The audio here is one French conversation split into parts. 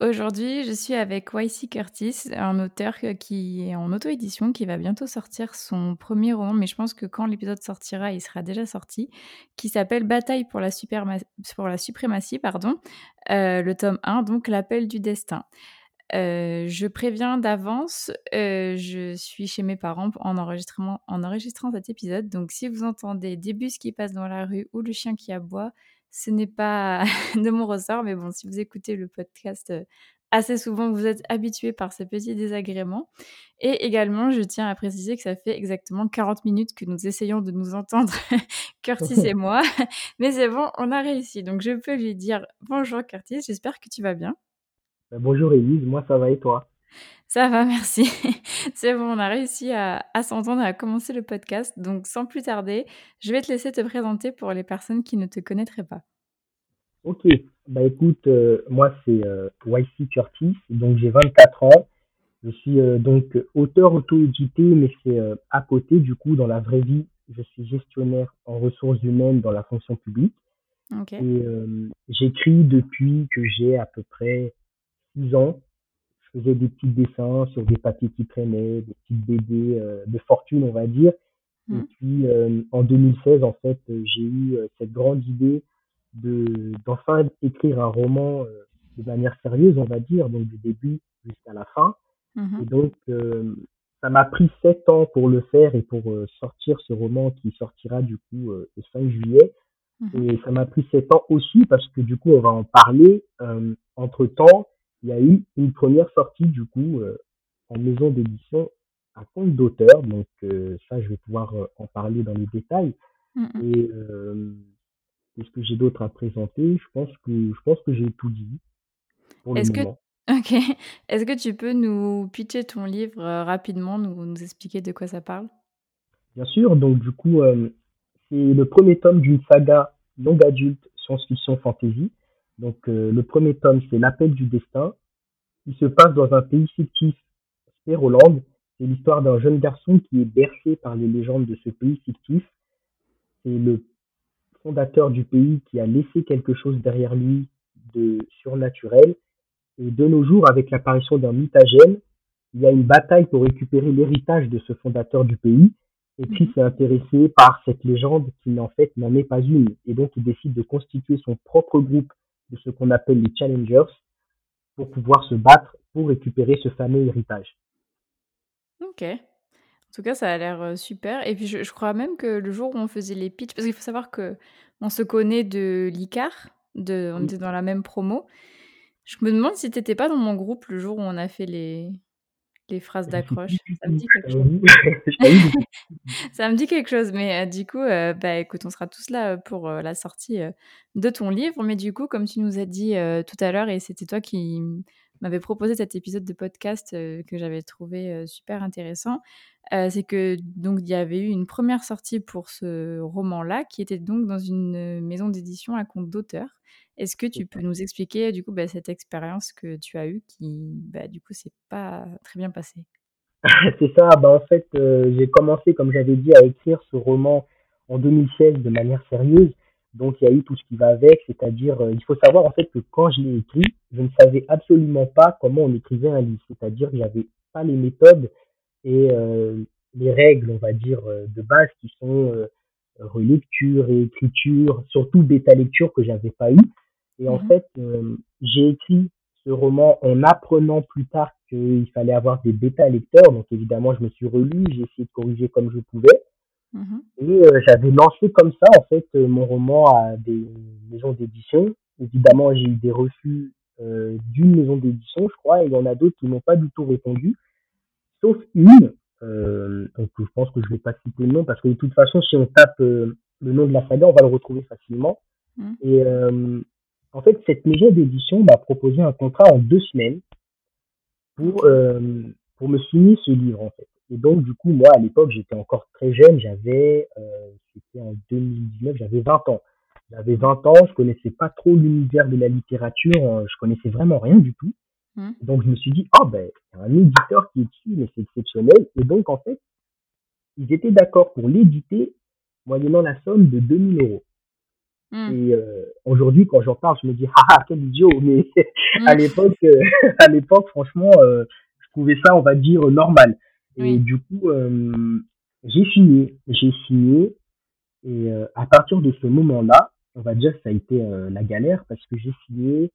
Aujourd'hui, je suis avec YC Curtis, un auteur qui est en auto-édition, qui va bientôt sortir son premier roman, mais je pense que quand l'épisode sortira, il sera déjà sorti, qui s'appelle Bataille pour la, la suprématie, pardon, euh, le tome 1, donc l'appel du destin. Euh, je préviens d'avance, euh, je suis chez mes parents en, en enregistrant cet épisode, donc si vous entendez des bus qui passent dans la rue ou le chien qui aboie, ce n'est pas de mon ressort, mais bon, si vous écoutez le podcast assez souvent, vous êtes habitué par ces petits désagréments. Et également, je tiens à préciser que ça fait exactement 40 minutes que nous essayons de nous entendre, Curtis et moi. Mais c'est bon, on a réussi. Donc je peux lui dire bonjour Curtis, j'espère que tu vas bien. Bah, bonjour Elise, moi ça va et toi? Ça va, merci. C'est bon, on a réussi à, s'entendre et à commencer le podcast. Donc, sans plus tarder, je vais te laisser te présenter pour les personnes qui ne te connaîtraient pas. Ok, bah écoute, euh, moi c'est euh, YC Curtis, donc j'ai 24 ans. Je suis euh, donc auteur auto-édité, mais c'est à côté, du coup, dans la vraie vie, je suis gestionnaire en ressources humaines dans la fonction publique. Et j'écris depuis que j'ai à peu près 6 ans je faisais des petits dessins sur des papiers qui traînaient, des petites BD euh, de fortune, on va dire. Et mmh. puis, euh, en 2016, en fait, euh, j'ai eu cette grande idée de d'enfin écrire un roman de manière sérieuse, on va dire, donc du début jusqu'à la fin. Mmh et donc, ça m'a pris sept ans pour le faire et pour sortir ce roman qui sortira du coup le 5 juillet. Mmh et ça m'a pris sept ans aussi parce que du coup, on va en parler. entre temps, il y a eu une première sortie du coup euh, en maison d'édition à compte d'auteur. Donc euh, ça, je vais pouvoir euh, en parler dans les détails. Mmh, mmh. Et qu'est-ce que j'ai d'autre à présenter? Je pense que je pense que j'ai tout dit moment. Que... Ok. Est-ce que tu peux nous pitcher ton livre rapidement, nous, nous expliquer de quoi ça parle? Bien sûr. Donc du coup, c'est le premier tome d'une saga longue adulte science-fiction fantasy donc euh, le premier tome, c'est L'appel du destin. Il se passe dans un pays fictif, Spéroland. C'est l'histoire d'un jeune garçon qui est bercé par les légendes de ce pays fictif. C'est le fondateur du pays qui a laissé quelque chose derrière lui de surnaturel. Et de nos jours, avec l'apparition d'un mutagène, il y a une bataille pour récupérer l'héritage de ce fondateur du pays. Et puis mhm. s'est intéressé par cette légende qui en fait n'en est pas une. Et donc il décide de constituer son propre groupe de ce qu'on appelle les challengers pour pouvoir se battre pour récupérer ce fameux héritage. Ok. En tout cas, ça a l'air euh, super. Et puis, je, crois même que le jour où on faisait les pitchs, parce qu'il faut savoir que on se connaît de l'ICAR, de, on était dans la même promo. Je me demande si tu n'étais pas dans mon groupe le jour où on a fait les, les phrases d'accroche. Ça me dit quelque chose. ça me dit quelque chose, mais euh, du coup, euh, bah, écoute, on sera tous là pour euh, la sortie de ton livre. Mais du coup, comme tu nous as dit tout à l'heure, et c'était toi qui m'avais proposé cet épisode de podcast que j'avais trouvé super intéressant, c'est que donc il y avait eu une première sortie pour ce roman-là, qui était donc dans une maison d'édition à compte d'auteur. Est-ce que tu peux nous expliquer du coup bah, cette expérience que tu as eue qui bah, du coup s'est pas très bien passée? C'est ça, bah, en fait euh, j'ai commencé comme j'avais dit à écrire ce roman en 2016 de manière sérieuse, donc il y a eu tout ce qui va avec, c'est-à-dire euh, il faut savoir en fait que quand je l'ai écrit, je ne savais absolument pas comment on écrivait un livre, c'est-à-dire j'avais pas les méthodes et euh, les règles, on va dire, de base qui sont relecture et écriture, surtout bêta lecture que j'avais pas eu. Et en mmh fait, euh, j'ai écrit ce roman en apprenant plus tard qu'il fallait avoir des bêta lecteurs. Donc évidemment, je me suis relu, j'ai essayé de corriger comme je pouvais. Mmh et euh, j'avais lancé comme ça, en fait, euh, mon roman à des maisons d'édition. Évidemment, j'ai eu des refus d'une maison d'édition, je crois, et il y en a d'autres qui n'ont pas du tout répondu, sauf une. donc je pense que je vais pas citer le nom parce que de toute façon, si on tape le nom de la saga, on va le retrouver facilement. Mmh. Et en fait, cette maison d'édition m'a proposé un contrat en deux semaines pour, euh, pour me signer ce livre, en fait. Et donc, du coup, moi, à l'époque, j'étais encore très jeune. J'avais, euh, c'était en 2019, j'avais 20 ans. J'avais 20 ans, je connaissais pas trop l'univers de la littérature, euh, je connaissais vraiment rien du tout. Hmm. Donc, je me suis dit, oh, ben, il y a un éditeur qui est dessus, mais c'est exceptionnel. Et donc, en fait, ils étaient d'accord pour l'éditer moyennant la somme de 2000 euros. Hmm. Et euh, aujourd'hui, quand j'en parle, je me dis, ah, quel idiot. Mais Hmm. à l'époque, euh, à l'époque, franchement, euh, je trouvais ça, on va dire, normal. Et Oui. du coup, j'ai signé, j'ai signé. Et à partir de ce moment-là, on va dire que ça a été la galère parce que j'ai signé.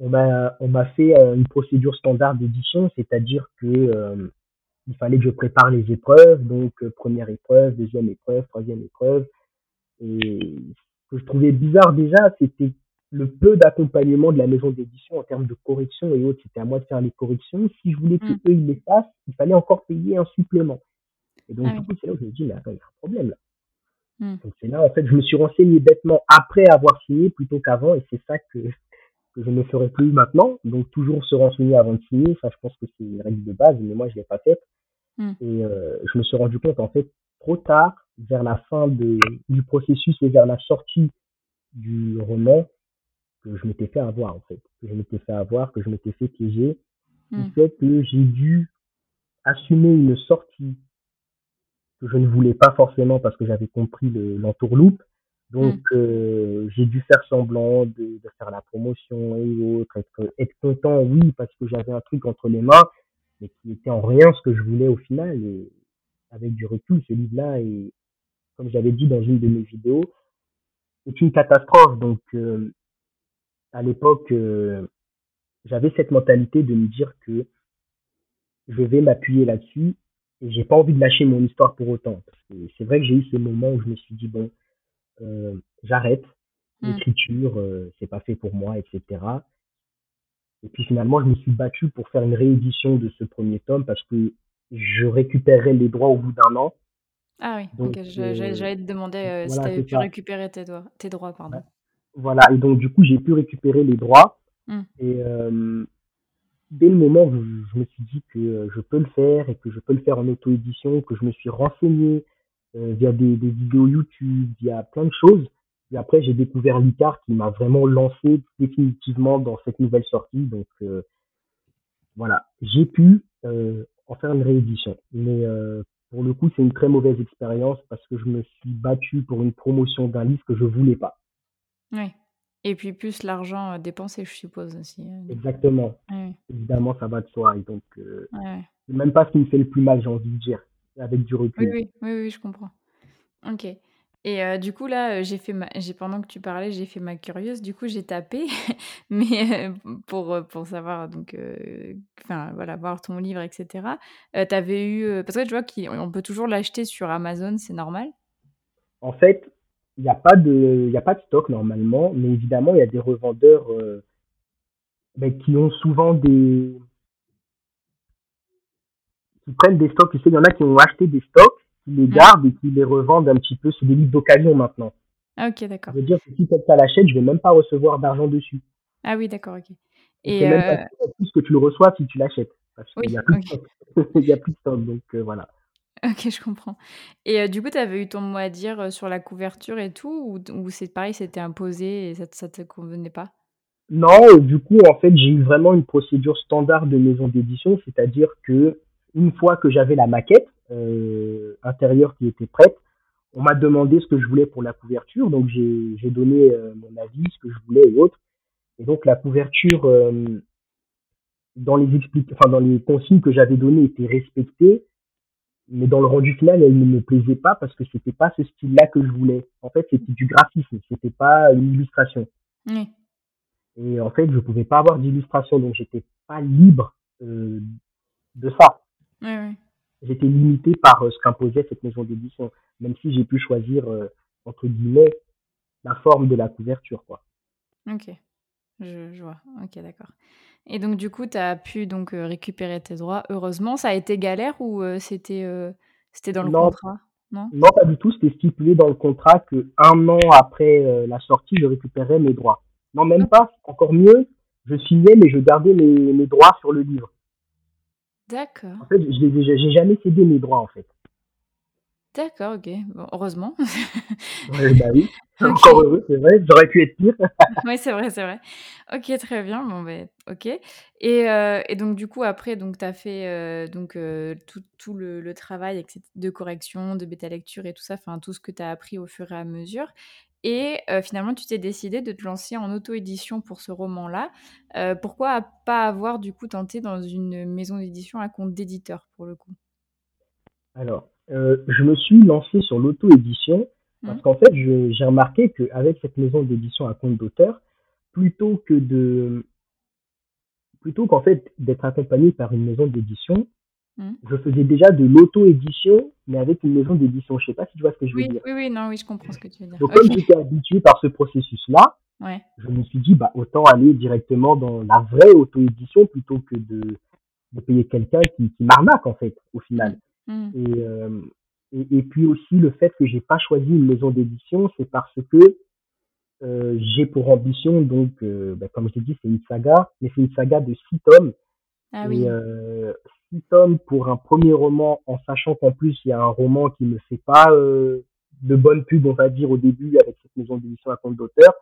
On m'a, on m'a fait une procédure standard d'édition, c'est-à-dire que il fallait que je prépare les épreuves, donc première épreuve, deuxième épreuve, troisième épreuve. Et que je trouvais bizarre déjà, c'était le peu d'accompagnement de la maison d'édition en termes de correction et autres. C'était à moi de faire les corrections. Si je voulais que Mm. eux ils les fassent, il fallait encore payer un supplément. Et donc Ah du coup, c'est là où je me dis, mais attends, il y a un problème là. Mm. Donc c'est là, en fait, je me suis renseigné bêtement après avoir signé plutôt qu'avant, et c'est ça que, que je ne ferai plus maintenant. Donc toujours se renseigner avant de signer, ça je pense que c'est une règle de base, mais moi je l'ai pas faite. Mm. Et euh, je me suis rendu compte en fait trop tard, vers la fin de, du processus et vers la sortie du roman, que je m'étais fait avoir en fait, que je m'étais fait avoir, que je m'étais fait piéger, Mm. du fait que j'ai dû assumer une sortie que je ne voulais pas forcément parce que j'avais compris le- l'entourloupe. Donc, euh, j'ai dû faire semblant de, de faire la promotion et autres, être, être content, oui, parce que j'avais un truc entre les mains, mais qui était en rien ce que je voulais au final. Et avec du recul, ce livre-là, et comme j'avais dit dans une de mes vidéos, c'est une catastrophe. Donc, euh, à l'époque, euh, j'avais cette mentalité de me dire que je vais m'appuyer là-dessus et j'ai pas envie de lâcher mon histoire pour autant. C'est vrai que j'ai eu ce moment où je me suis dit bon, euh, j'arrête Mm. l'écriture, euh, c'est pas fait pour moi, etc. Et puis finalement, je me suis battu pour faire une réédition de ce premier tome parce que je récupérerais les droits au bout d'un an. Ah oui, Donc, ok. je- J'allais euh, j'allais te demander euh, si voilà, tu avais c'est pu ça. récupérer tes, doigts, tes droits. Pardon. Voilà, et donc du coup, j'ai pu récupérer les droits. Mm. Et euh, dès le moment où je me suis dit que euh, je peux le faire et que je peux le faire en auto-édition, que je me suis renseigné euh, via des, des vidéos YouTube, via plein de choses. Et après, j'ai découvert Licar qui m'a vraiment lancé définitivement dans cette nouvelle sortie. Donc euh, voilà, j'ai pu euh, en faire une réédition. Mais euh, pour le coup, c'est une très mauvaise expérience parce que je me suis battu pour une promotion d'un livre que je voulais pas. Oui. Et puis plus l'argent euh, dépensé, je suppose aussi. euh. Exactement. Évidemment, ça va de soi. Et donc, euh, c'est même pas ce qui me fait le plus mal, j'ai envie de dire, avec du Oui, recul. oui, oui, oui, je comprends. Ok. Et euh, du coup, là, euh, j'ai fait ma... pendant que tu parlais, j'ai fait ma curieuse. Du coup, j'ai tapé, mais euh, pour, pour savoir, donc, enfin, voilà, voir ton livre, etc. T'avais eu... Parce que tu vois qu'on peut toujours l'acheter sur Amazon, c'est normal? En fait, il n'y a, pas de- a pas de stock normalement, mais évidemment, il y a des revendeurs qui ont souvent des. qui prennent des stocks. Tu sais, il y en a qui ont acheté des stocks, qui les gardent et qui les revendent un petit peu. C'est des livres d'occasion maintenant. Ah, ok, Ça d'accord. veut dire que si quelqu'un l'achète, je vais même pas recevoir d'argent dessus. Ah oui, d'accord, ok. Et même euh, pas plus que tu le reçois si tu l'achètes. Parce qu'il Oui, n'y a plus de ok. stock. il y a plus de stock, donc euh, voilà. Ok, je comprends. Et euh, du coup, tu avais eu ton mot à dire euh, sur la couverture et tout, ou, ou c'est pareil, c'était imposé et ça, ça te convenait pas? Non, euh, du coup, en fait, j'ai eu vraiment une procédure standard de maison d'édition, c'est-à-dire que une fois que j'avais la maquette euh, intérieure qui était prête, on m'a demandé ce que je voulais pour la couverture, donc j'ai donné euh, mon avis, ce que je voulais et autres. Et donc la couverture, euh, dans les explic- enfin dans les consignes que j'avais données, était respectée, mais dans le rendu final, elle ne me plaisait pas parce que c'était pas ce style-là que je voulais. En fait, c'était du graphisme, c'était pas une illustration. Et en fait, je pouvais pas avoir d'illustration, donc j'étais pas libre de ça. Oui, oui. J'étais limité par euh, ce qu'imposait cette maison d'édition, même si j'ai pu choisir euh, entre guillemets la forme de la couverture, quoi. Ok. Je, je vois. Ok, d'accord. Et donc, du coup, tu as pu donc euh, récupérer tes droits. Heureusement, ça a été galère ou euh, c'était euh, c'était dans le Non, contrat? Non? non, pas du tout. C'était stipulé dans le contrat que un an après euh, la sortie, je récupérais mes droits. Non, même pas. Encore mieux, je signais, mais je gardais mes, mes droits sur le livre. D'accord. En fait, je les ai- j'ai jamais cédé mes droits, en fait. D'accord, OK. Bon, heureusement. Ouais, bah oui, encore heureux, c'est vrai, j'aurais pu être pire. Oui, c'est vrai, c'est vrai. OK, très bien, bon, beh, OK et heu et donc du coup, après, donc tu as fait, heu, donc heu, tout tout le le travail de correction, de bêta lecture et tout ça, enfin, tout ce que tu as appris au fur et à mesure et finalement, tu t'es décidé de te lancer en auto-édition pour ce roman-là. Pourquoi pas avoir, du coup, tenté dans une maison d'édition à compte d'éditeur, pour le coup? Alors, je me suis lancé sur l'auto-édition Mmh. parce qu'en fait, j'ai remarqué qu'avec cette maison d'édition à compte d'auteur, plutôt que de plutôt qu'en fait d'être accompagné par une maison d'édition, Mmh. je faisais déjà de l'auto-édition, mais avec une maison d'édition. Je sais pas si tu vois ce que je veux Oui, dire? oui, oui, non, oui, je comprends ce que tu veux dire. Donc comme OK. j'étais habitué par ce processus-là, Ouais. je me suis dit: «Bah, autant aller directement dans la vraie auto-édition plutôt que de de payer quelqu'un qui qui m'arnaque, en fait, au final». Mmh. Et hem et et puis aussi le fait que j'ai pas choisi une maison d'édition, c'est parce que, heu, j'ai pour ambition donc, heu, bah, comme je t'ai dit, c'est une saga, mais c'est une saga de 6 tomes Ah oui. 6 tomes pour un premier roman, en sachant qu'en plus il y a un roman qui me fait pas, heu, de bonne pub, on va dire, au début avec cette maison d'édition à compte d'auteur,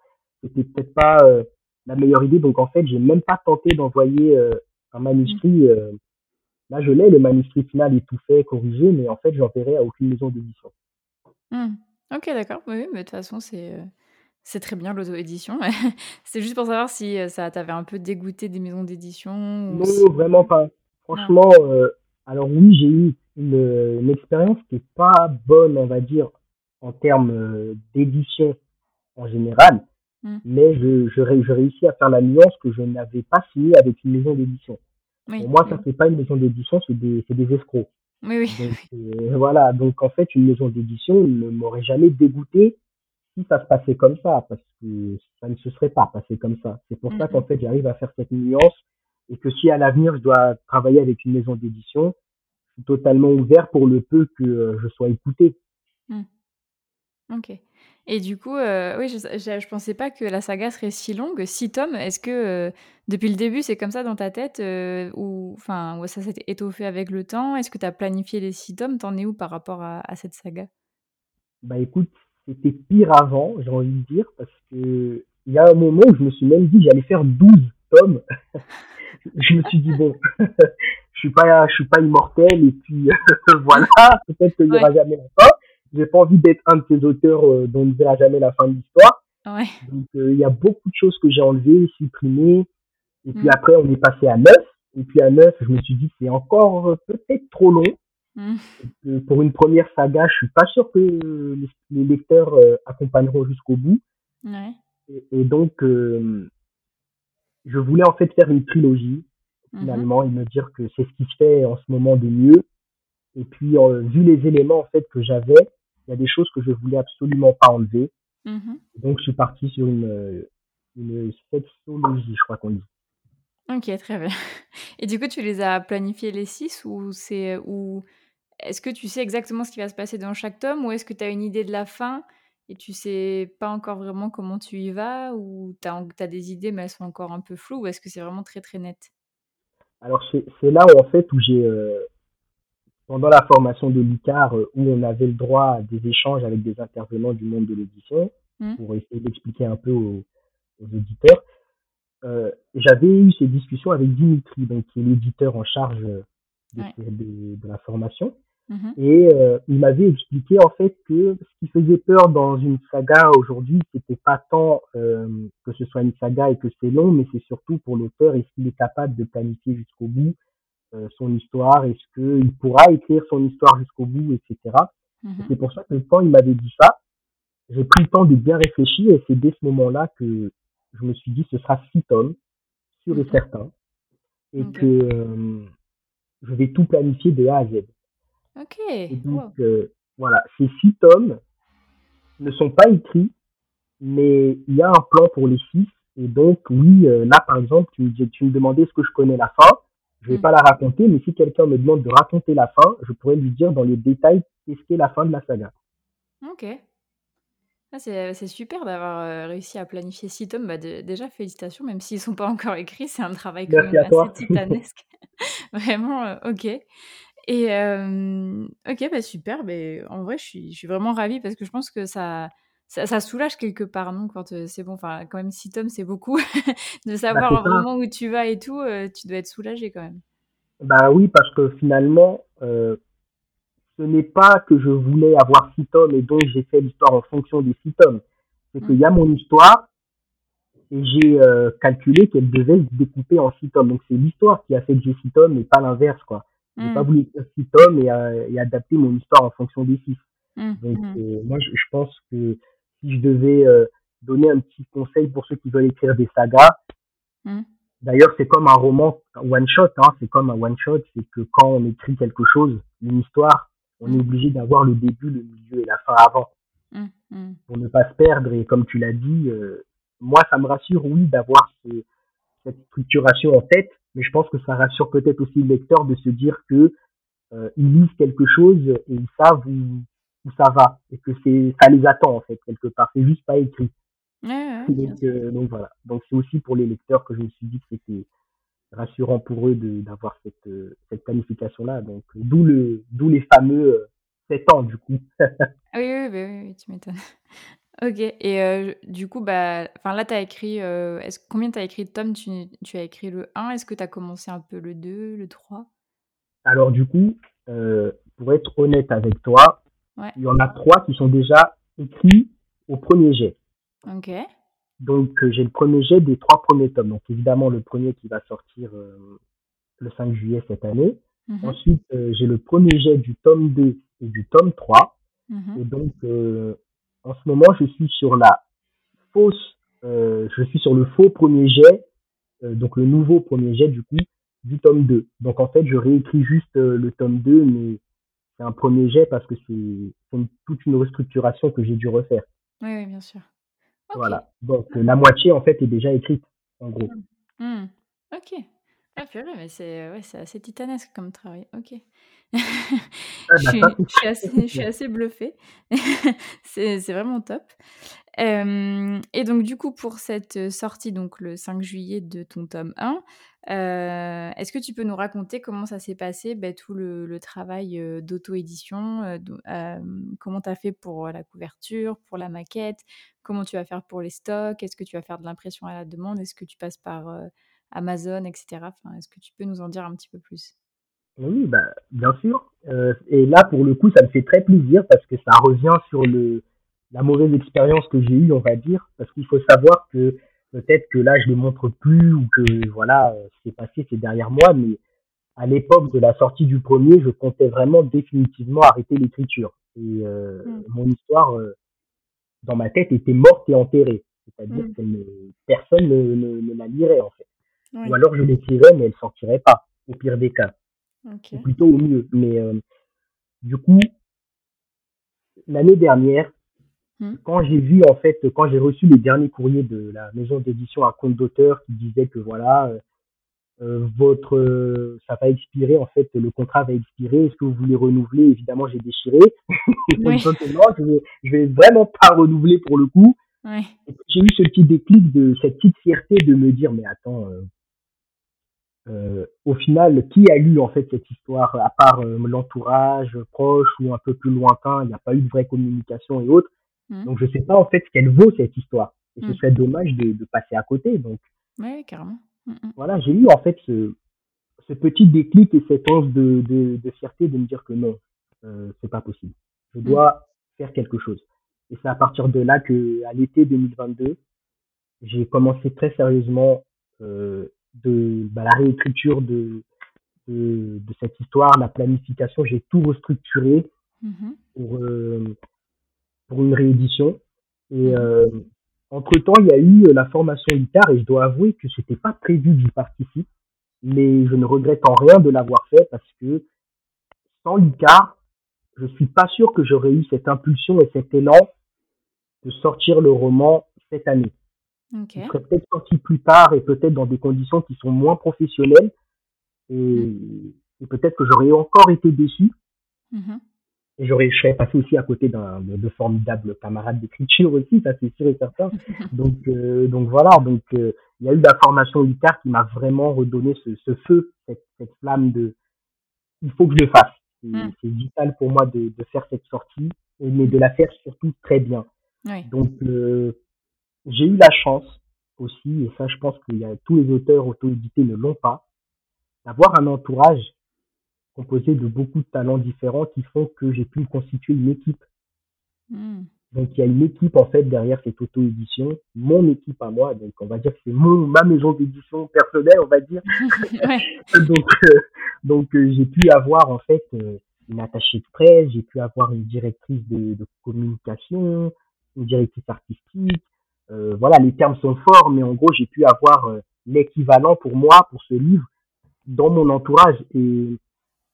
c'était peut-être pas, heu, la meilleure idée. Donc en fait, j'ai même pas tenté d'envoyer, heu, un manuscrit, heu là je l'ai, le manuscrit final est tout fait, corrigé, mais en fait, j'enverrai à aucune maison d'édition. Mmh. OK, d'accord. Oui, mais de toute façon, c'est, c'est très bien l'auto-édition. C'est juste pour savoir si, ça t'avait un peu dégoûté des maisons d'édition Non, vraiment pas. Franchement, heu, alors oui, j'ai eu une, expérience qui est pas bonne, on va dire, en termes, heu, d'édition en général, Mmh. mais je je ré je réussis à faire la nuance que je n'avais pas signé avec une maison d'édition. Pour moi, oui, ça c'est pas une maison d'édition, c'est des des escrocs. Oui, oui, Donc heu, voilà, donc en fait, une maison d'édition ne m'aurait jamais dégoûté si ça se passait comme ça, parce que ça ne se serait pas passé comme ça. C'est pour ça qu'en mh. fait, j'arrive à faire cette nuance et que si à l'avenir je dois travailler avec une maison d'édition, je suis totalement ouvert pour le peu que euh, je sois écouté. Mmh. OK et du coup, heu, oui, je je je pensais pas que la saga serait si longue, 6 tomes. Est-ce que, heu, depuis le début, c'est comme ça dans ta tête, ou enfin, ou ça s'est étoffé avec le temps? Est-ce que tu as planifié les 6 tomes? Tu en es où par rapport à à cette saga? Bah écoute, c'était pire avant, j'ai envie de dire, parce que il y a un moment où je me suis même dit que j'allais faire 12 tomes. je me suis dit bon, je suis pas, je suis pas immortel et puis voilà, peut-être qu'il y Ouais, aura jamais la fin. J'ai pas envie d'être un de ces auteurs euh, dont on ne verra jamais la fin de l'histoire. ouais. Donc euh, il y a beaucoup de choses que j'ai enlevées, supprimées. Et puis Mmh. après on est passé à 9. Et puis à 9, je me suis dit c'est encore euh, peut-être trop long. Mmh. Euh, pour une première saga, je suis pas sûr que les, les lecteurs accompagneront jusqu'au bout. Ouais. Et, et donc euh, je voulais en fait faire une trilogie Mmh mh. finalement et me dire que c'est ce qui se fait en ce moment de mieux Et puis, euh, vu les éléments en fait que j'avais, il y a des choses que je voulais absolument pas enlever. Mmh Donc, je suis parti sur une, euh, une sexologie, je crois qu'on dit. OK, très bien et du coup, tu les as planifiés les 6 ou c'est ou est-ce que tu sais exactement ce qui va se passer dans chaque tome ou est-ce que tu as une idée de la fin? Et tu sais pas encore vraiment comment tu y vas ou tu as des idées mais elles sont encore un peu floues ou est-ce que c'est vraiment très, très net? Alors, c'est là où en fait où j'ai, euh, pendant la formation de l'ICAR, euh, où on avait le droit à des échanges avec des intervenants du monde de l'édition, Mmh. pour essayer d'expliquer un peu aux, aux éditeurs, euh, j'avais eu ces discussions avec Dimitri, donc qui est l'éditeur en charge de, Ouais. ces- de, de la formation. Mmh mh. Et euh, il m'avait expliqué en fait que ce qui faisait peur dans une saga aujourd'hui, c'était pas tant euh, que ce soit une saga et que c'est long, mais c'est surtout pour l'auteur, est-ce qu'il est capable de planifier jusqu'au bout euh, son histoire, est-ce qu'il pourra écrire son histoire jusqu'au bout, etc. Et Mmh c'est pour ça que quand il m'avait dit ça, j'ai pris le temps de bien réfléchir et c'est dès ce moment-là que je me suis dit ce sera six tomes, sûr et Mmh certain, et que je vais tout planifier de A à Z. Et OK. donc, euh, voilà, ces six tomes ne sont pas écrits, mais il y a un plan pour les six. Et donc, oui, euh, là, par exemple, tu, me- tu me demandais est-ce que je connais la fin. Je vais Mmh. pas la raconter, mais si quelqu'un me demande de raconter la fin, je pourrais lui dire dans les détails qu'est-ce qu'est la fin de la saga. OK. Ah, c'est super d'avoir, heu, réussi à planifier 6 tomes. Bah, dé déjà félicitations, même s'ils sont pas encore écrits, c'est un travail quand Merci même assez titanesque. Vraiment, OK et OK, bah, super, beh, en vrai, je suis je suis vraiment ravie parce que je pense que ça ça ça soulage quelque part, non? Quand, c'est bon, enfin, quand même 6 tomes, c'est beaucoup. De Bah, savoir vraiment où tu vas et tout, tu dois être soulagée quand même. Bah oui, parce que finalement, euh, ce n'est pas que je voulais avoir six tomes et donc j'ai fait l'histoire en fonction des six tomes. C'est Mmh. qu'il y a mon histoire et j'ai calculé qu'elle devait se découper en six tomes. Donc c'est l'histoire qui a fait que j'ai six tomes et pas l'inverse, quoi. J'ai pas Mmh. voulu faire six tomes et, euh, et adapter mon histoire en fonction des six. Mmh. Donc Mmh. euh, moi, je, je pense que si je devais euh, donner un petit conseil pour ceux qui veulent écrire des sagas, Mmh. D'ailleurs, c'est comme un roman one shot, hein, c'est comme un one shot, c'est que quand on écrit quelque chose, une histoire, on est Mmh. obligé d'avoir le début, le milieu et la fin avant Mmh. Mmh. pour ne pas se perdre. Et comme tu l'as dit, euh, moi, ça me rassure, oui, d'avoir ce- cette structuration en tête, mais je pense que ça rassure peut-être aussi le lecteur de se dire que euh, ils lisent quelque chose et ils savent où, où ça va et que c'est ça les attend en fait quelque part. C'est juste pas écrit. Ouais, ouais, ouais, Donc, euh, donc voilà. Donc c'est aussi pour les lecteurs que je me suis dit que c'était rassurant pour eux d'avoir cette euh, cette planification-là. Donc euh, d'où le d'où les fameux euh, 7 ans du coup. Oui, oui, oui, tu m'étonnes. OK et heu, du coup, bah, là, tu as écrit, heu, est-ce combien tu as écrit de tomes? Tu tu as écrit le un est-ce que tu as commencé un peu le 2 le 3 Alors du coup, euh, pour être honnête avec toi, Ouais, il y en a trois qui sont déjà écrits au premier jet. OK. Donc euh, j'ai le premier jet des trois premiers tomes. Donc évidemment le premier qui va sortir euh, le 5 juillet cette année. Mmh Ensuite euh, j'ai le premier jet du tome 2 et du tome 3. Mmh Et donc euh, en ce moment je suis sur la fausse, euh, je suis sur le faux premier jet, euh, donc le nouveau premier jet du coup du tome 2. Donc en fait je réécris juste euh, le tome 2 mais c'est un premier jet parce que c'est toute une restructuration que j'ai dû refaire. Oui, oui, bien sûr. Voilà. Donc la moitié en fait est déjà écrite en gros. Mmh. Mmh. OK. Ah purée, mais c'est ouais, assez titanesque comme travail. OK. Ah Je bah suis je suis assez je suis assez bluffée. C'est vraiment top. Et donc du coup, pour cette, sortie, donc le 5 juillet de ton tome 1, heu, est-ce que tu peux nous raconter comment ça s'est passé, beh, tout le le travail, heu, d'auto-édition, hem, comment tu as fait pour, la couverture, pour la maquette? Comment tu vas faire pour les stocks? Est-ce que tu vas faire de l'impression à la demande? Est-ce que tu passes par, Amazon et cetera? Enfin, est-ce que tu peux nous en dire un petit peu plus? Oui, bah, bien sûr. Euh, et là, pour le coup, ça me fait très plaisir parce que ça revient sur le, la mauvaise expérience que j'ai eue, on va dire. Parce qu'il faut savoir que peut-être que là, je ne le montre plus ou que voilà, euh, c'est passé, c'est derrière moi. Mais à l'époque de la sortie du premier, je comptais vraiment définitivement arrêter l'écriture. Et euh, Mmh. mon histoire, euh, dans ma tête, était morte et enterrée. C'est-à-dire Mmh. que ne, personne ne, ne, ne la lirait, en fait. Ou alors je l'écrirais, mais elle sortirait pas, au pire des cas. Ou plutôt au mieux. Mais euh, du coup, l'année dernière, Mmh. quand j'ai vu en fait, quand j'ai reçu les derniers courriers de la maison d'édition à compte d'auteur qui disait que voilà, euh, euh, votre, euh, ça va expirer en fait, le contrat va expirer. Est-ce que vous voulez renouveler? Évidemment, j'ai déchiré. Oui. disant que non, je vais, je vais vraiment pas renouveler pour le coup. Ouais. J'ai eu ce petit déclic de cette petite fierté de me dire mais attends, euh, euh, au final, qui a lu en fait cette histoire à part euh, l'entourage proche ou un peu plus lointain Il n'y a pas eu de vraie communication et autres. Mmh. Donc je sais pas en fait ce qu'elle vaut cette histoire. Et ce Mmh. serait dommage de, de passer à côté. Donc Ouais, carrément. Mmh mh. voilà, j'ai eu en fait ce, ce petit déclic et cette once de, de, de fierté de me dire que non, euh, c'est pas possible. Je dois faire quelque chose. Et c'est à partir de là que, à l'été 2022, j'ai commencé très sérieusement euh, de bah, la réécriture de, de, de cette histoire, la planification. J'ai tout restructuré Mmh pour, euh, pour une réédition. Et Mmh euh, entre-temps, il y a eu la formation guitare et je dois avouer que c'était pas prévu que j'y participe, mais je ne regrette en rien de l'avoir fait parce que sans l'ICAR, je suis pas sûr que j'aurais eu cette impulsion et cet élan de sortir le roman cette année. OK. Il serait peut-être sorti plus tard et peut-être dans des conditions qui sont moins professionnelles et, Mmh. et peut-être que j'aurais encore été déçu. Mmh et j'aurais, je serais passé aussi à côté d'un de, de formidables camarades d'écriture aussi, ça c'est sûr et certain. Donc, euh, donc voilà, donc euh, il y a eu la formation UCAR qui m'a vraiment redonné ce, ce feu, cette, cette, flamme de, il faut que je le fasse. C'est vital pour moi de, de, faire cette sortie, mais de la faire surtout très bien. Oui. Donc euh, j'ai eu la chance aussi, et ça je pense que tous les auteurs auto-édités ne l'ont pas, d'avoir un entourage composé de beaucoup de talents différents qui font que j'ai pu constituer une équipe. Mmh. Donc il y a une équipe en fait derrière cette auto-édition, mon équipe à moi, donc on va dire que c'est mon ma maison d'édition personnelle, on va dire. donc euh, donc euh, j'ai pu avoir en fait euh, une attachée de presse, j'ai pu avoir une directrice de, de communication, une directrice artistique. Voilà, les termes sont forts, mais en gros j'ai pu avoir l'équivalent pour moi pour ce livre dans mon entourage et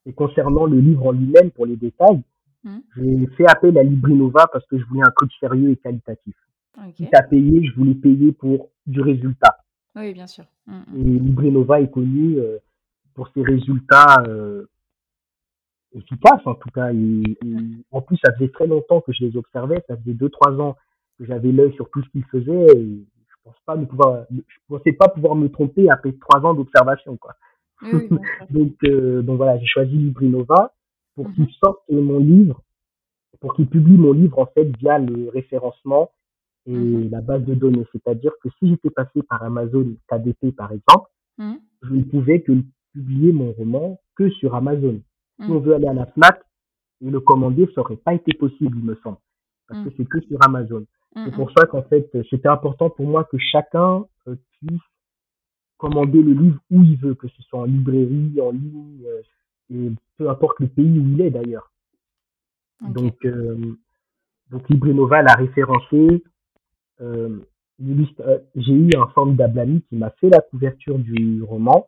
et concernant le livre en lui-même, pour les détails, mmh. j'ai fait appel à Librinova parce que je voulais un truc sérieux et qualitatif. Okay. Quitte à payer, je voulais payer pour du résultat. Oui, bien sûr. Mmh. Et Librinova est connu euh, pour ses résultats euh, efficaces, en tout cas. Et, et. En plus, ça faisait très longtemps que je les observais. Ça faisait 2-3 ans j'avais l'œil sur tout ce qu'ils faisaient. Et je pense pas ne pouvoir, je pensais pas pouvoir me tromper après 3 ans d'observation, quoi. Oui, donc, euh, donc voilà, j'ai choisi Librinova pour qu'il sorte mon livre, pour qu'il publie mon livre en fait via le référencement et Mhm. la base de données. C'est-à-dire que si j'étais passé par Amazon KDP par exemple, Mhm. je ne pouvais que publier mon roman que sur Amazon. Si on Mhm. veut aller à la Fnac et le commander, ça aurait pas été possible, il me semble, parce que Mhm. c'est que sur Amazon. C'est Mhm. pour ça qu'en fait, c'était important pour moi que chacun euh, puisse commander le livre où il veut, que ce soit en librairie, en ligne, euh, et peu importe le pays où il est d'ailleurs. Donc, euh, donc Librinova l'a référencé. Euh, euh, j'ai eu un formidable ami qui m'a fait la couverture du roman.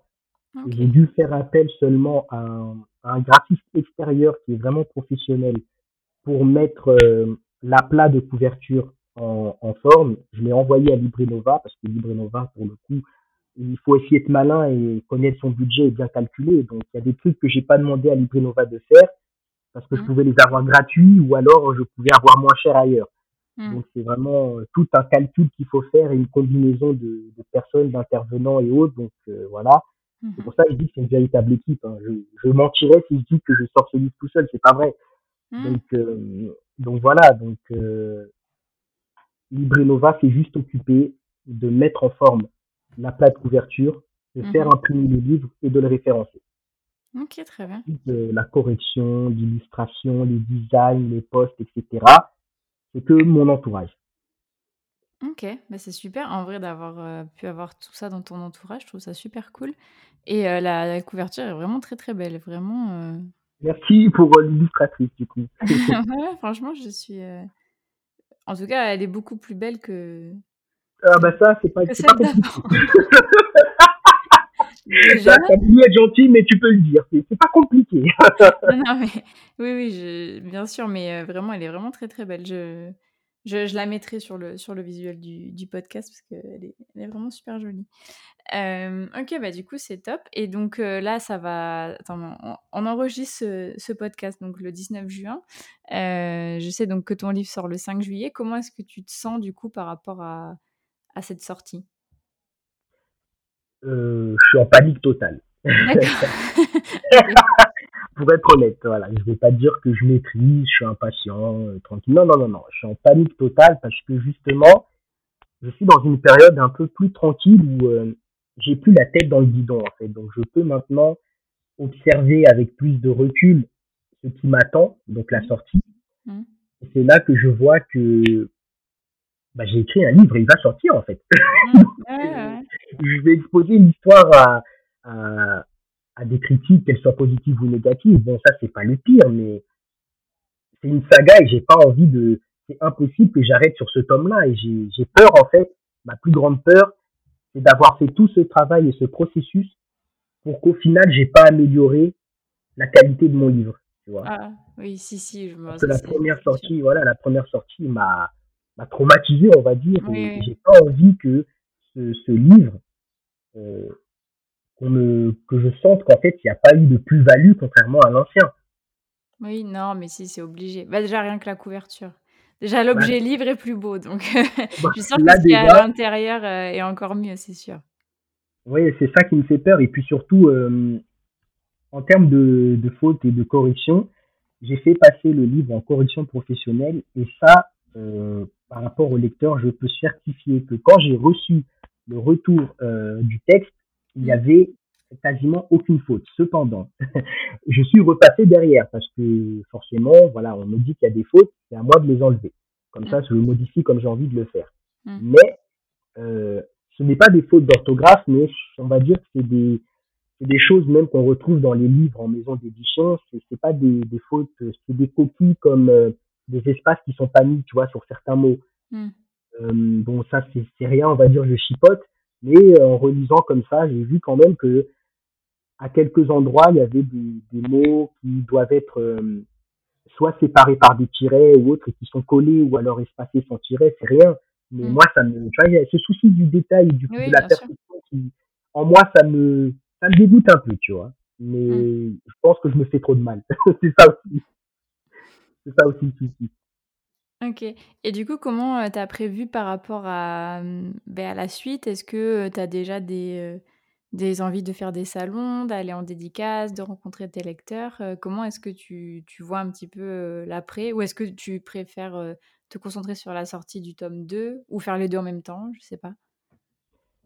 Ok. J'ai dû faire appel seulement à un, à un graphiste extérieur qui est vraiment professionnel pour mettre euh, l'aplat de couverture en, en forme. Je l'ai envoyé à Librinova parce que Librinova, pour le coup, il faut essayer d'être malin et connaître son budget et bien calculer. Donc, il y a des trucs que j'ai pas demandé à Librinova de faire parce que je Mhm. pouvais les avoir gratuits ou alors je pouvais avoir moins cher ailleurs. Mhm. Donc, c'est vraiment euh, tout un calcul qu'il faut faire et une combinaison de, de personnes, d'intervenants et autres. Donc, euh, voilà. C'est Mhm. pour ça que je dis que c'est une véritable équipe. hein. Je, je mentirais si je dis que je sors ce livre tout seul. C'est pas vrai. Donc, euh, donc voilà. Donc, euh, Librinova s'est juste occupé de mettre en forme la plate couverture, de Mhm. faire imprimer le livre et de le référencer. Ok, très bien. De la correction, l'illustration, les designs, les posts, etc. C'est que mon entourage. Ok, bah c'est super en vrai d'avoir euh, pu avoir tout ça dans ton entourage, je trouve ça super cool. Et euh, la, la couverture est vraiment très très belle, vraiment. euh, Merci pour euh, l'illustratrice du coup. ouais, franchement, je suis. En tout cas, elle est beaucoup plus belle que, Ah bah ça, c'est pas, c'est pas compliqué. Ça, t'as voulu être gentil, mais tu peux le dire. C'est c'est pas compliqué. non, non, mais oui, oui, je... bien sûr, mais euh, vraiment, elle est vraiment très très belle. Je, je, je la mettrai sur le, sur le visuel du, du podcast parce qu'elle est, elle est vraiment super jolie. Euh, ok, bah du coup, c'est top. Et donc euh, là, ça va. Attends, on, on enregistre ce, ce podcast donc le 19 juin. Euh, je sais donc que ton livre sort le 5 juillet. Comment est-ce que tu te sens du coup par rapport à, à cette sortie? Je suis en panique totale. D'accord. Pour être honnête, voilà, je vais pas dire que je maîtrise, je suis impatient, euh, tranquille. Non, non, non, non, je suis en panique totale parce que justement, je suis dans une période un peu plus tranquille où euh, j'ai plus la tête dans le guidon en fait. Donc je peux maintenant observer avec plus de recul ce qui m'attend, donc la sortie. Mm. Et c'est là que je vois que bah, j'ai écrit un livre et il va sortir en fait. Mm. Ouais. je vais exposer l'histoire à, à, à des critiques, qu'elles soient positives ou négatives. Bon, ça, c'est pas le pire, mais c'est une saga et j'ai pas envie de. C'est impossible que j'arrête sur ce tome-là et j'ai j'ai peur, en fait. Ma plus grande peur, c'est d'avoir fait tout ce travail et ce processus pour qu'au final, j'ai pas amélioré la qualité de mon livre. Tu vois. Ah, oui, si, si. Je. Parce que la première sortie, voilà, la première sortie m'a m'a traumatisé, on va dire. Oui, et oui. j'ai pas envie que ce, ce livre, euh, qu'on me, que je sente qu'en fait, il n'y a pas eu de plus-value contrairement à l'ancien. Oui, non, mais si, c'est obligé. Bah, déjà, rien que la couverture. Déjà, l'objet livre est plus beau, donc Bah, je sûre que ce qu'il y a à l'intérieur, heu, est encore mieux, c'est sûr. oui, c'est ça qui me fait peur et puis surtout, hem, en termes de de fautes et de corrections, j'ai fait passer le livre en correction professionnelle et ça, heu, par rapport au lecteur, je peux certifier que quand j'ai reçu le retour, du texte, il y Mmh. avait quasiment aucune faute. Cependant, je suis repassé derrière parce que forcément, voilà, on me dit qu'il y a des fautes, c'est à moi de les enlever. Comme Mmh. ça, je le modifie comme j'ai envie de le faire. Mmh. Mais euh, ce n'est pas des fautes d'orthographe, mais on va dire que c'est des, c'est des choses même qu'on retrouve dans les livres en maison d'édition. C'est, c'est pas des, des fautes, euh, c'est des coquilles comme euh, des espaces qui sont pas mis, tu vois, sur certains mots. Mmh. Euh, bon, ça c'est, c'est rien, on va dire, je chipote. Mais euh, en relisant comme ça, j'ai vu quand même que à quelques endroits, il y avait des, des mots qui doivent être euh, soit séparés par des tirets ou autres et qui sont collés ou alors espacés sans tiret, c'est rien. Mais Mmh. moi, ça me, a ce souci du détail, du coup, Oui, de la perfection qui, en moi, ça me, ça me dégoûte un peu, tu vois. Mais Mmh. je pense que je me fais trop de mal. c'est ça aussi, c'est ça aussi le souci. OK et du coup, comment, heu, tu as prévu par rapport à, mmh, beh, à la suite? Est-ce que, heu, tu as déjà des, heu, des envies de faire des salons, d'aller en dédicace, de rencontrer tes lecteurs? Heu, comment est-ce que tu tu vois un petit peu, l'après? Ou est-ce que tu préfères, te concentrer sur la sortie du tome 2 ou faire les 2 en même temps? Je sais pas.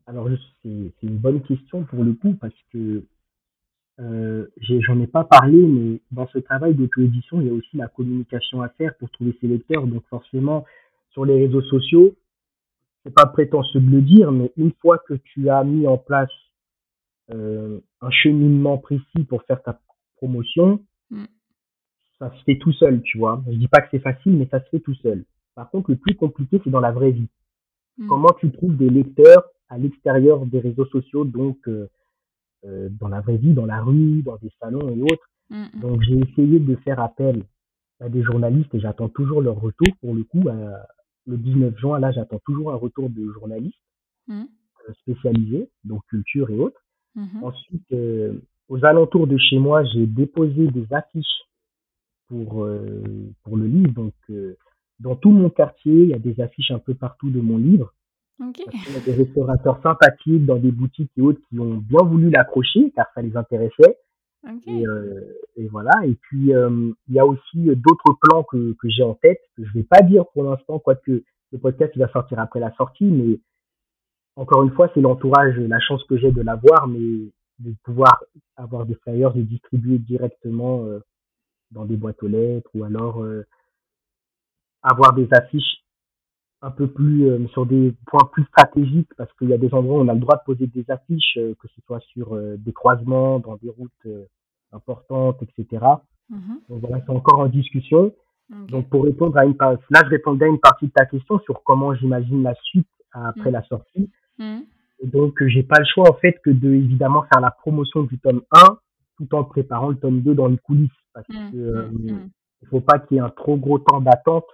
Alors, c'est une bonne question pour le coup parce que euh, j'en ai pas parlé, mais dans ce travail d'auto-édition, il y a aussi la communication à faire pour trouver ses lecteurs. Donc, forcément, sur les réseaux sociaux, c'est pas prétentieux de le dire, mais une fois que tu as mis en place euh, un cheminement précis pour faire ta promotion, Mmh. ça se fait tout seul, tu vois. Je dis pas que c'est facile, mais ça se fait tout seul. Par contre, le plus compliqué, c'est dans la vraie vie. Mmh. Comment tu trouves des lecteurs à l'extérieur des réseaux sociaux, donc euh, euh, dans la vraie vie, dans la rue, dans des salons et autres. Mmh mh. Donc j'ai essayé de faire appel à des journalistes et j'attends toujours leur retour. Pour le coup, le 19 juin, là, j'attends toujours un retour de journalistes Mmh. euh, spécialisés, donc culture et autres. Mmh Ensuite, euh, aux alentours de chez moi, j'ai déposé des affiches pour, pour le livre. Donc, dans tout mon quartier, il y a des affiches un peu partout de mon livre. Qu'il y a des restaurateurs sympathiques dans des boutiques et autres qui ont bien voulu l'accrocher car ça les intéressait. Et, euh, et voilà. Et puis, euh, il y a aussi d'autres plans que, que j'ai en tête, que je vais pas dire pour l'instant, quoique le podcast il va sortir après la sortie, mais encore une fois, c'est l'entourage, la chance que j'ai de l'avoir, mais de pouvoir avoir des flyers et distribuer directement euh, dans des boîtes aux lettres ou alors avoir des affiches un peu plus euh, sur des points plus stratégiques parce qu'il y a des endroits où on a le droit de poser des affiches, euh, que ce soit sur euh, des croisements, dans des routes euh, importantes, etc. Mmh Donc voilà, c'est encore en discussion. Donc pour répondre à une là je répondais à une partie de ta question sur comment j'imagine la suite après Mmh. la sortie. Mmh. Et donc, euh, j'ai pas le choix, en fait, que de, évidemment, faire la promotion du tome 1, tout en préparant le tome 2 dans les coulisses. Parce Mmh. que, euh. Mmh. il faut pas qu'il y ait un trop gros temps d'attente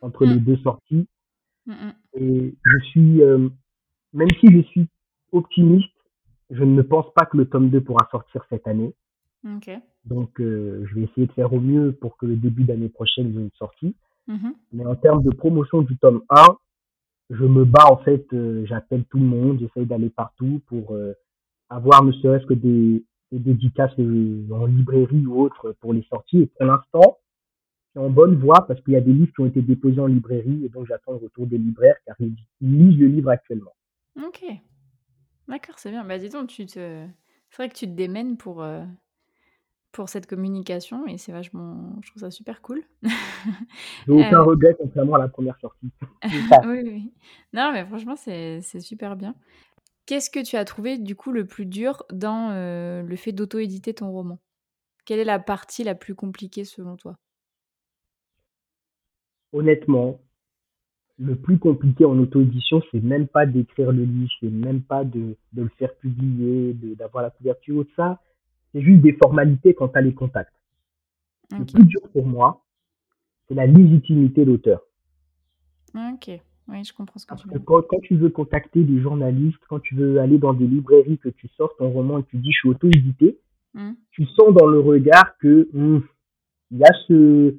entre les deux sorties. Mmh mh. Et je suis, euh, même si je suis optimiste, je ne pense pas que le tome 2 pourra sortir cette année. Donc, euh, je vais essayer de faire au mieux pour que le début d'année prochaine, il y ait une sortie. Mmh Mais en termes de promotion du tome 1, je me bats en fait, euh, j'appelle tout le monde, j'essaye d'aller partout pour avoir ne serait-ce que des, des dédicaces en librairie ou autre pour les sorties. Et pour l'instant, c'est en bonne voie parce qu'il y a des livres qui ont été déposés en librairie et donc j'attends le retour des libraires car ils, lisent le livre actuellement. OK. D'accord, c'est bien. Bah, dis donc, tu te c'est vrai que tu te démènes pour, pour cette communication et c'est vachement je trouve ça super cool. J'ai aucun Heu, regret contrairement à la première sortie. Oui, oui. Non, mais franchement, c'est super bien. Qu'est-ce que tu as trouvé, du coup, le plus dur dans, heu, le fait d'auto-éditer ton roman? Quelle est la partie la plus compliquée selon toi? Honnêtement, le plus compliqué en auto-édition, c'est même pas d'écrire le livre, c'est même pas de, de le faire publier, de- d'avoir la couverture, tout ça. C'est juste des formalités quand tu as les contacts. Le OK. plus dur pour moi, c'est la légitimité d'auteur. OK. Oui, je comprends ce que Parce tu que veux dire. quand, quand tu veux contacter des journalistes, quand tu veux aller dans des librairies, que tu sors ton roman et que tu dis je suis auto-édité, Mmh. tu sens dans le regard que hmm, il y a ce,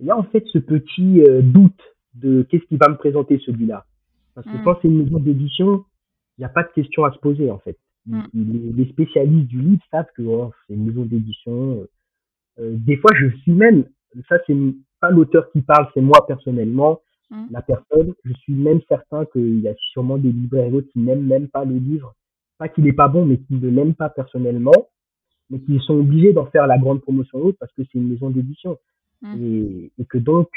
il y a en fait ce petit euh, doute de qu'est-ce qui va me présenter celui-là. Parce que Mm. quand c'est une maison d'édition, il n'y a pas de question à se poser en fait. Mm. les spécialistes du livre savent que oh, c'est une maison d'édition. Euh, des fois, je suis même, ça c'est pas l'auteur qui parle, c'est moi personnellement, Mm. la personne. Je suis même certain qu'il y a sûrement des libraires et autres qui n'aiment même pas le livre. Pas qu'il est pas bon, mais qui ne l'aiment pas personnellement, mais qui sont obligés d'en faire la grande promotion et autres parce que c'est une maison d'édition. Mm. Et, et que donc,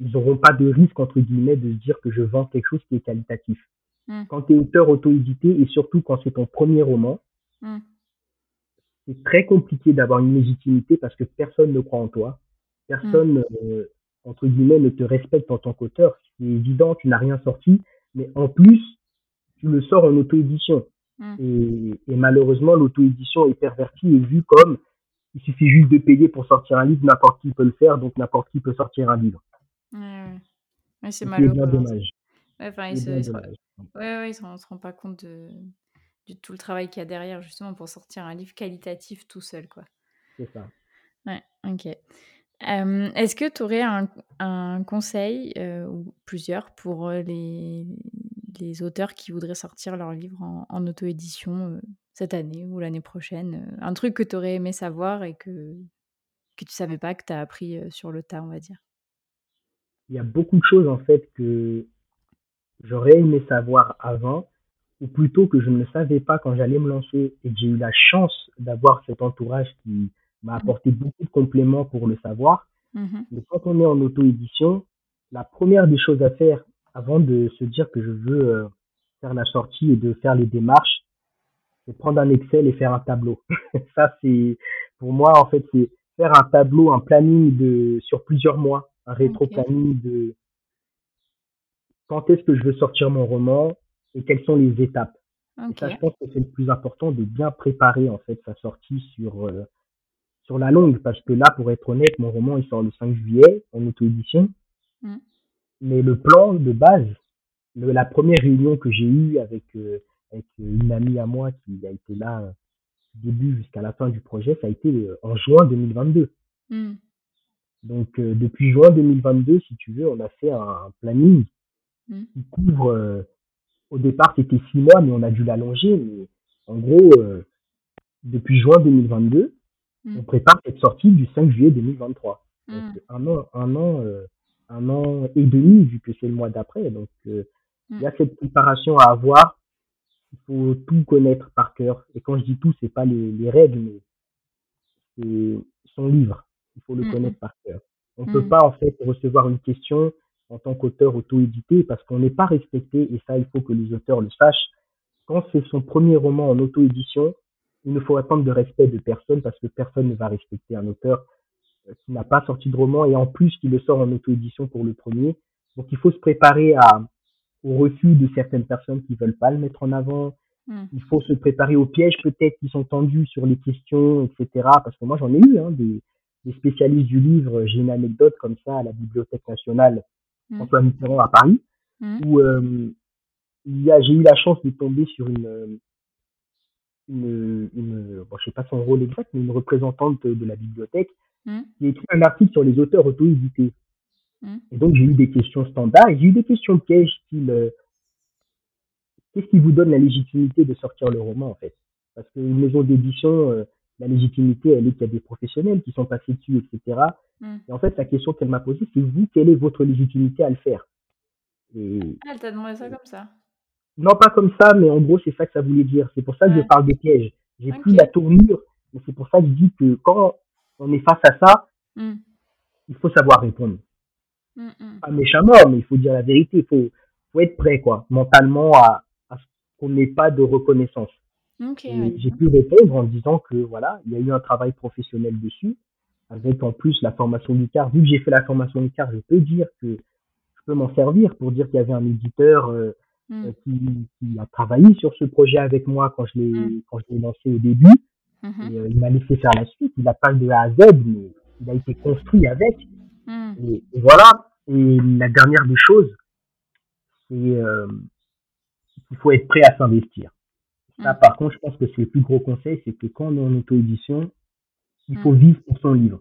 ils n'auront pas de risque, entre guillemets, de se dire que je vends quelque chose qui est qualitatif. Mm. Quand tu es auteur auto-édité, et surtout quand c'est ton premier roman, Mm. c'est très compliqué d'avoir une légitimité parce que personne ne croit en toi. Personne, euh, entre guillemets, ne te respecte en tant qu'auteur. C'est évident, tu n'as rien sorti, mais en plus, tu le sors en auto-édition. Et, et malheureusement, l'auto-édition est pervertie et vue comme il suffit juste de payer pour sortir un livre, n'importe qui peut le faire, donc n'importe qui peut sortir un livre. Ouais, ouais. Ouais, c'est malheureux. bien hein. dommage. Ouais, enfin, ils se, ils se- dommage. ouais, ouais, ils se, se rendent pas compte de, de tout le travail qu'il y a derrière, justement, pour sortir un livre qualitatif tout seul, quoi. C'est ça. Ouais, ok. Euh, Est-ce que tu aurais un, un conseil, euh, ou plusieurs, pour euh, les, les auteurs qui voudraient sortir leur livre en, en auto-édition euh, cette année ou l'année prochaine euh, Un truc que tu aurais aimé savoir et que, que tu savais pas, que tu as appris euh, sur le tas, on va dire. Il y a beaucoup de choses en fait que j'aurais aimé savoir avant, ou plutôt que je ne savais pas quand j'allais me lancer et que j'ai eu la chance d'avoir cet entourage qui m'a apporté beaucoup de compléments pour le savoir. Mhm. Mais quand on est en auto-édition, la première des choses à faire avant de se dire que je veux euh, faire la sortie et de faire les démarches, c'est prendre un Excel et faire un tableau. Ça, c'est, pour moi, en fait, c'est faire un tableau, un planning de, sur plusieurs mois, un rétro-planning de quand est-ce que je veux sortir mon roman et quelles sont les étapes. Et ça, je pense que c'est le plus important de bien préparer, en fait, sa sortie sur, euh, sur la longue, parce que là, pour être honnête, mon roman, il sort le 5 juillet en auto-édition. Mm. Mais le plan de base, le- la première réunion que j'ai eue avec, euh, avec une amie à moi qui a été là euh, du début jusqu'à la fin du projet, ça a été euh, en juin 2022. Mm. Donc, euh, depuis juin 2022, si tu veux, on a fait un, un planning Mm. qui couvre, euh, au départ, c'était six mois, mais on a dû l'allonger. Mais en gros, euh, depuis juin 2022, Mm. on prépare cette sortie du 5 juillet 2023. Mm. Donc, un an, un an, euh, un an et demi, vu que c'est le mois d'après. Donc, euh, il y a cette préparation à avoir. Il faut tout connaître par cœur. Et quand je dis tout, c'est pas les, les règles, mais c'est son livre. Il faut le Mhm. connaître par cœur. On Mhm. peut pas, en fait, recevoir une question en tant qu'auteur auto-édité parce qu'on n'est pas respecté. Et ça, il faut que les auteurs le sachent. Quand c'est son premier roman en auto-édition, il ne faut attendre de respect de personne parce que personne ne va respecter un auteur qui n'a pas sorti de roman et en plus qui le sort en auto-édition pour le premier. Donc il faut se préparer à, au refus de certaines personnes qui veulent pas le mettre en avant. Mm. Il faut se préparer aux pièges peut-être qui sont tendus sur les questions, etc. Parce que moi j'en ai eu hein, des, des spécialistes du livre. J'ai une anecdote comme ça à la Bibliothèque nationale Mm. François Mitterrand à Paris Mm. où euh, j'ai eu la chance de tomber sur une, euh, une, une bon, je sais pas son rôle exact, mais une représentante de la bibliothèque Mm. qui a écrit un article sur les auteurs auto-édités. Mm. Et donc, j'ai eu des questions standards et j'ai eu des questions pièges, style, euh, qu'est-ce qui vous donne la légitimité de sortir le roman, en fait? Parce qu'une maison d'édition, euh, la légitimité, elle est qu'il y a des professionnels qui sont passés dessus, etc. Mm. Et en fait, la question qu'elle m'a posée, c'est vous, quelle est votre légitimité à le faire? Et Ah, elle t'a demandé ça comme ça. non, pas comme ça, mais en gros, c'est ça que ça voulait dire. C'est pour ça que Ouais. je parle des pièges. J'ai Ok. pris la tournure, mais c'est pour ça que je dis que quand on est face à ça, Mm. il faut savoir répondre. Mm, mm. Pas méchamment, mais il faut dire la vérité. Il faut, faut être prêt, quoi, mentalement, à, à ce qu'on n'ait pas de reconnaissance. Ok, Et ouais. j'ai pu répondre en disant que voilà, il y a eu un travail professionnel dessus, avec en plus la formation du CAR. Vu que j'ai fait la formation du CAR, je peux dire que je peux m'en servir pour dire qu'il y avait un éditeur euh, Mm. euh, qui, qui a travaillé sur ce projet avec moi quand je l'ai Mm. quand je l'ai lancé au début. Mhm. Et, euh, il m'a laissé faire la suite. Il a pas de A à Z, mais il a été construit avec. Mm. Et, et voilà. Et la dernière des choses, c'est euh, qu'il faut être prêt à s'investir. Ça, Mm. par contre, je pense que c'est le plus gros conseil, c'est que quand on est en auto-édition, il Mm. faut vivre pour son livre.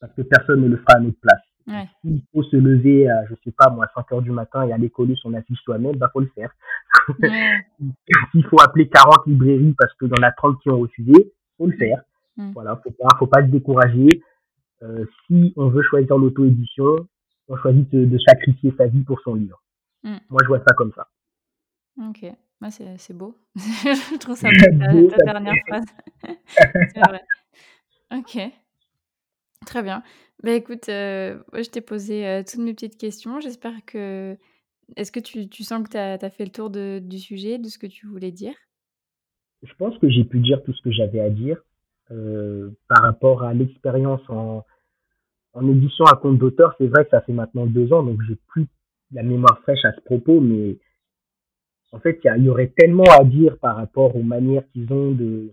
Parce que personne ne le fera à notre place. S'il faut se lever à, je sais pas, moi, 5 heures du matin et aller coller son affiche soi-même, bah, faut le faire. S'il faut appeler 40 librairies parce qu'il y en a 30 qui ont refusé, faut le faire. Voilà, faut pas, faut pas se décourager. Euh, si on veut choisir l'auto-édition, on choisit de, sacrifier sa vie pour son livre. Moi, je vois ça comme ça. Ok, bah, c'est beau. je trouve ça beau, ta, dernière phrase. c'est vrai. Ok, très bien. Bah, écoute, euh, je t'ai posé toutes mes petites questions. J'espère que. Est-ce que tu, sens que tu as, fait le tour du sujet, de ce que tu voulais dire? Je pense que j'ai pu dire tout ce que j'avais à dire par rapport à l'expérience en, édition à compte d'auteur. C'est vrai que ça fait maintenant deux ans, donc j'ai plus la mémoire fraîche à ce propos, mais en fait, il y, aurait tellement à dire par rapport aux manières qu'ils ont de,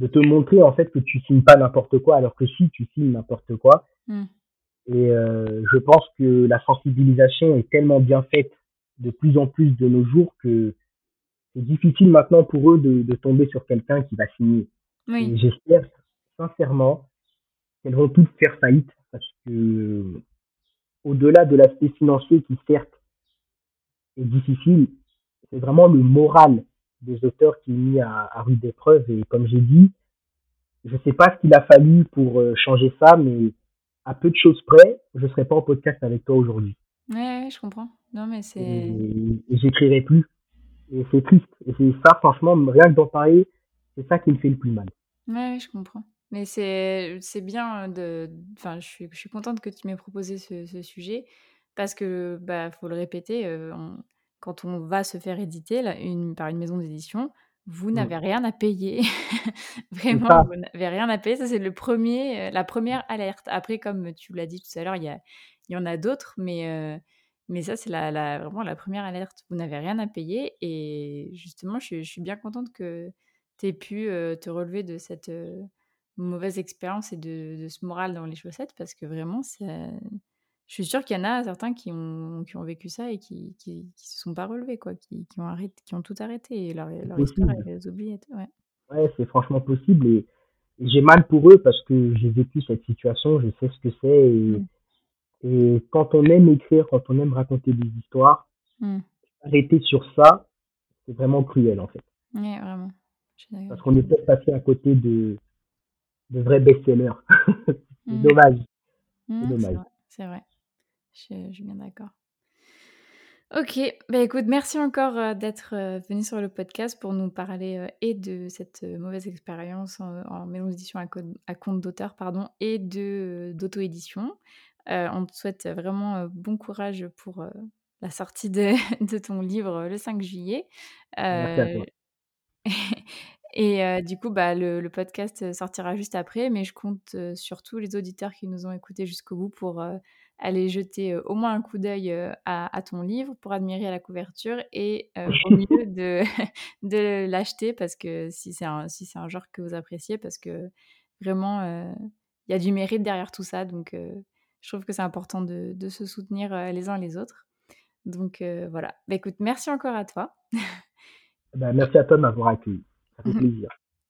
de te montrer en fait que tu signes pas n'importe quoi, alors que si tu signes n'importe quoi. Hmm. Et euh, je pense que la sensibilisation est tellement bien faite de plus en plus de nos jours que c'est difficile maintenant pour eux de, de tomber sur quelqu'un qui va signer. Oui. J'espère sincèrement qu'elles vont toutes faire faillite parce que au-delà de l'aspect financier qui certes est difficile, c'est vraiment le moral des auteurs qui est mis à, à rude épreuve. Et comme j'ai dit, je sais pas ce qu'il a fallu pour euh, changer ça, mais à peu de choses près, je serais pas en podcast avec toi aujourd'hui. Ouais, je comprends. Non, mais c'est. Et, j'écrirai plus. Et c'est triste. Et c'est ça, franchement, rien que d'en parler, c'est ça qui me fait le plus mal. Ouais, je comprends. Mais c'est bien de. Enfin, je suis, je suis contente que tu m'aies proposé ce, ce, sujet parce que, bah, faut le répéter, euh, quand on va se faire éditer là, une, par une maison d'édition, vous mmh. n'avez rien à payer. Vraiment, vous n'avez rien à payer. Ça, c'est le premier, euh, la première alerte. Après, comme tu l'as dit tout à l'heure, il y, en a d'autres, mais, euh, mais ça, c'est la, la, vraiment la première alerte. Vous n'avez rien à payer. Et justement, je, suis bien contente que tu aies pu euh, te relever de cette mauvaise expérience et de, de, ce moral dans les chaussettes parce que vraiment, c'est je suis sûre qu'il y en a certains qui ont, qui ont vécu ça et qui, qui, se sont pas relevés, quoi, qui, qui ont, arrêté, qui ont tout arrêté et leur, leur histoire, ils les oublient. Ouais, ouais c'est franchement possible et, j'ai mal pour eux parce que j'ai vécu cette situation, je sais ce que c'est et, mmh. et, quand on aime écrire, quand on aime raconter des histoires, mmh. arrêter sur ça, c'est vraiment cruel en fait. Ouais, vraiment. Parce qu'on est peut-être passé à côté de, de vrais best-sellers. c'est mmh. dommage. c'est dommage. C'est vrai. Je, suis bien d'accord. Ok, bah écoute, merci encore euh, d'être euh, venu sur le podcast pour nous parler euh, et de cette mauvaise expérience en, maison d'édition à, compte d'auteur, pardon, et de d'auto-édition. on te souhaite vraiment bon courage pour la sortie de, de, ton livre le 5 juillet. Merci à toi. Et du coup, bah, le, le, podcast sortira juste après, mais je compte sur tous les auditeurs qui nous ont écoutés jusqu'au bout pour aller jeter au moins un coup d'œil à, ton livre pour admirer la couverture et au mieux de, de l'acheter parce que si c'est un, si un genre que vous appréciez, parce que vraiment, il y a du mérite derrière tout ça. Donc, je trouve que c'est important de, de, se soutenir les uns les autres. Donc, voilà. Bah, écoute, merci encore à toi. Bah, merci à toi de m'avoir accueilli. Ça fait plaisir.